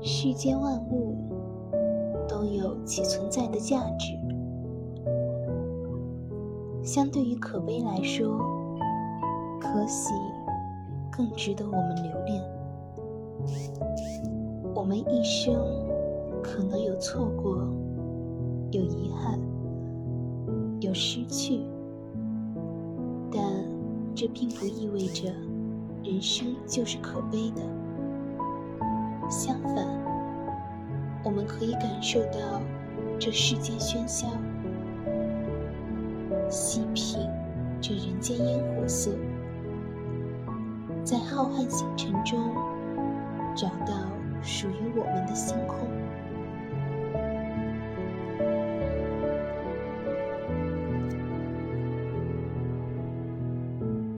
世间万物都有其存在的价值，相对于可悲来说，可喜更值得我们留恋。我们一生可能有错过，有遗憾，有失去，但这并不意味着人生就是可悲的。我们可以感受到这世间喧嚣，细品这人间烟火色，在浩瀚星辰中找到属于我们的星空。